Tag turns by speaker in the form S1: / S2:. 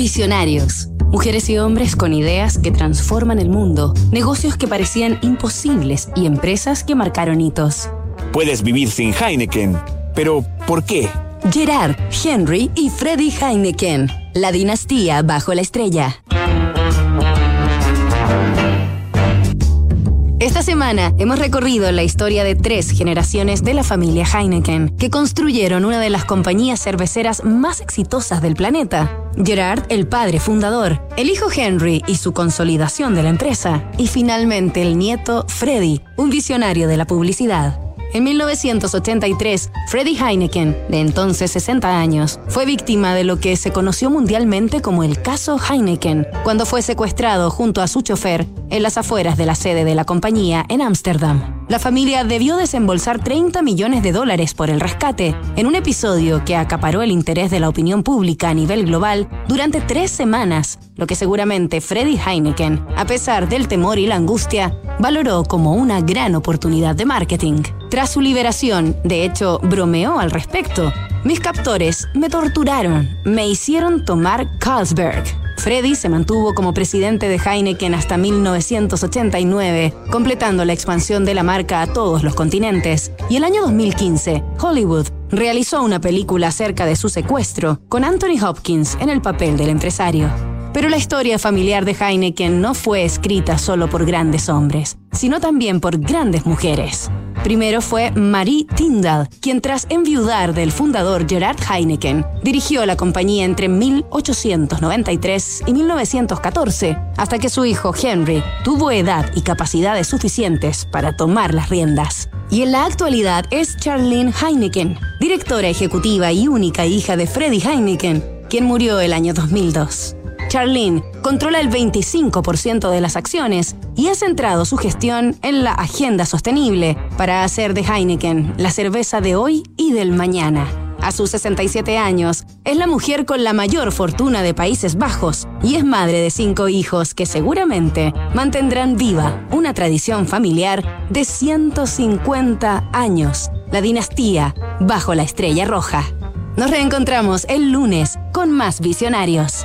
S1: Visionarios. Mujeres y hombres con ideas que transforman el mundo, negocios que parecían imposibles y empresas que marcaron hitos.
S2: Puedes vivir sin Heineken, pero ¿por qué?
S1: Gerard, Henry y Freddy Heineken. La dinastía bajo la estrella. Esta semana hemos recorrido la historia de tres generaciones de la familia Heineken, que construyeron una de las compañías cerveceras más exitosas del planeta. Gerard, el padre fundador, el hijo Henry y su consolidación de la empresa, y finalmente el nieto Freddy, un visionario de la publicidad. En 1983, Freddie Heineken, de entonces 60 años, fue víctima de lo que se conoció mundialmente como el caso Heineken, cuando fue secuestrado junto a su chofer en las afueras de la sede de la compañía en Ámsterdam. La familia debió desembolsar 30 millones de dólares por el rescate, en un episodio que acaparó el interés de la opinión pública a nivel global durante tres semanas, lo que seguramente Freddie Heineken, a pesar del temor y la angustia, valoró como una gran oportunidad de marketing. Tras su liberación, de hecho, bromeó al respecto. Mis captores me torturaron, me hicieron tomar Carlsberg. Freddy se mantuvo como presidente de Heineken hasta 1989, completando la expansión de la marca a todos los continentes. Y el año 2015, Hollywood realizó una película acerca de su secuestro, con Anthony Hopkins en el papel del empresario. Pero la historia familiar de Heineken no fue escrita solo por grandes hombres, sino también por grandes mujeres. Primero fue Marie Tyndall, quien tras enviudar del fundador Gerard Heineken, dirigió la compañía entre 1893 y 1914, hasta que su hijo Henry tuvo edad y capacidades suficientes para tomar las riendas. Y en la actualidad es Charlene Heineken, directora ejecutiva y única hija de Freddie Heineken, quien murió el año 2002. Charlene controla el 25% de las acciones y ha centrado su gestión en la agenda sostenible para hacer de Heineken la cerveza de hoy y del mañana. A sus 67 años, es la mujer con la mayor fortuna de Países Bajos y es madre de cinco hijos que seguramente mantendrán viva una tradición familiar de 150 años, la dinastía bajo la estrella roja. Nos reencontramos el lunes con más visionarios.